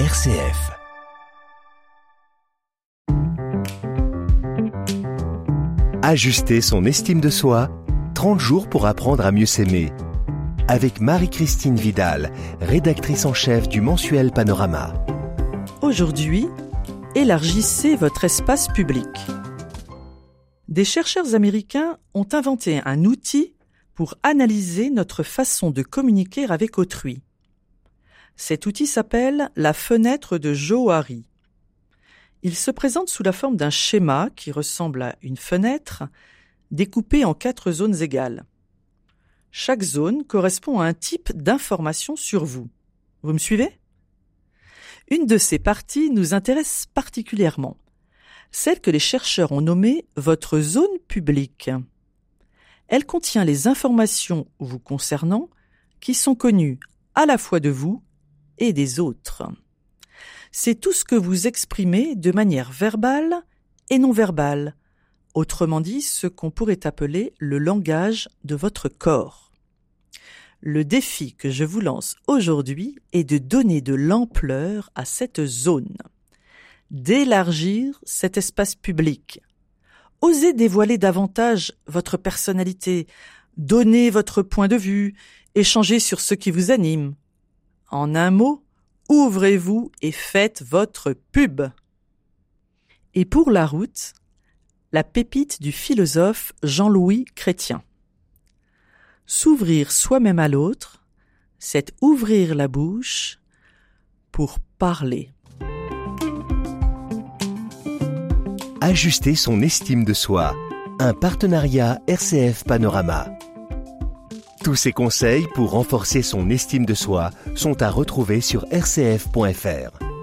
RCF. Ajuster son estime de soi, 30 jours pour apprendre à mieux s'aimer. Avec Marie-Christine Vidal, rédactrice en chef du mensuel Panorama. Aujourd'hui, élargissez votre espace public. Des chercheurs américains ont inventé un outil pour analyser notre façon de communiquer avec autrui. Cet outil s'appelle la fenêtre de Johari. Il se présente sous la forme d'un schéma qui ressemble à une fenêtre découpée en quatre zones égales. Chaque zone correspond à un type d'information sur vous. Vous me suivez? Une de ces parties nous intéresse particulièrement, celle que les chercheurs ont nommée votre zone publique. Elle contient les informations vous concernant qui sont connues à la fois de vous et des autres. C'est tout ce que vous exprimez de manière verbale et non verbale, autrement dit ce qu'on pourrait appeler le langage de votre corps. Le défi que je vous lance aujourd'hui est de donner de l'ampleur à cette zone, d'élargir cet espace public. Osez dévoiler davantage votre personnalité, donner votre point de vue, échanger sur ce qui vous anime, en un mot, ouvrez-vous et faites votre pub. Et pour la route, la pépite du philosophe Jean-Louis Chrétien. S'ouvrir soi-même à l'autre, c'est ouvrir la bouche pour parler. Ajuster son estime de soi. Un partenariat RCF Panorama. Tous ces conseils pour renforcer son estime de soi sont à retrouver sur rcf.fr.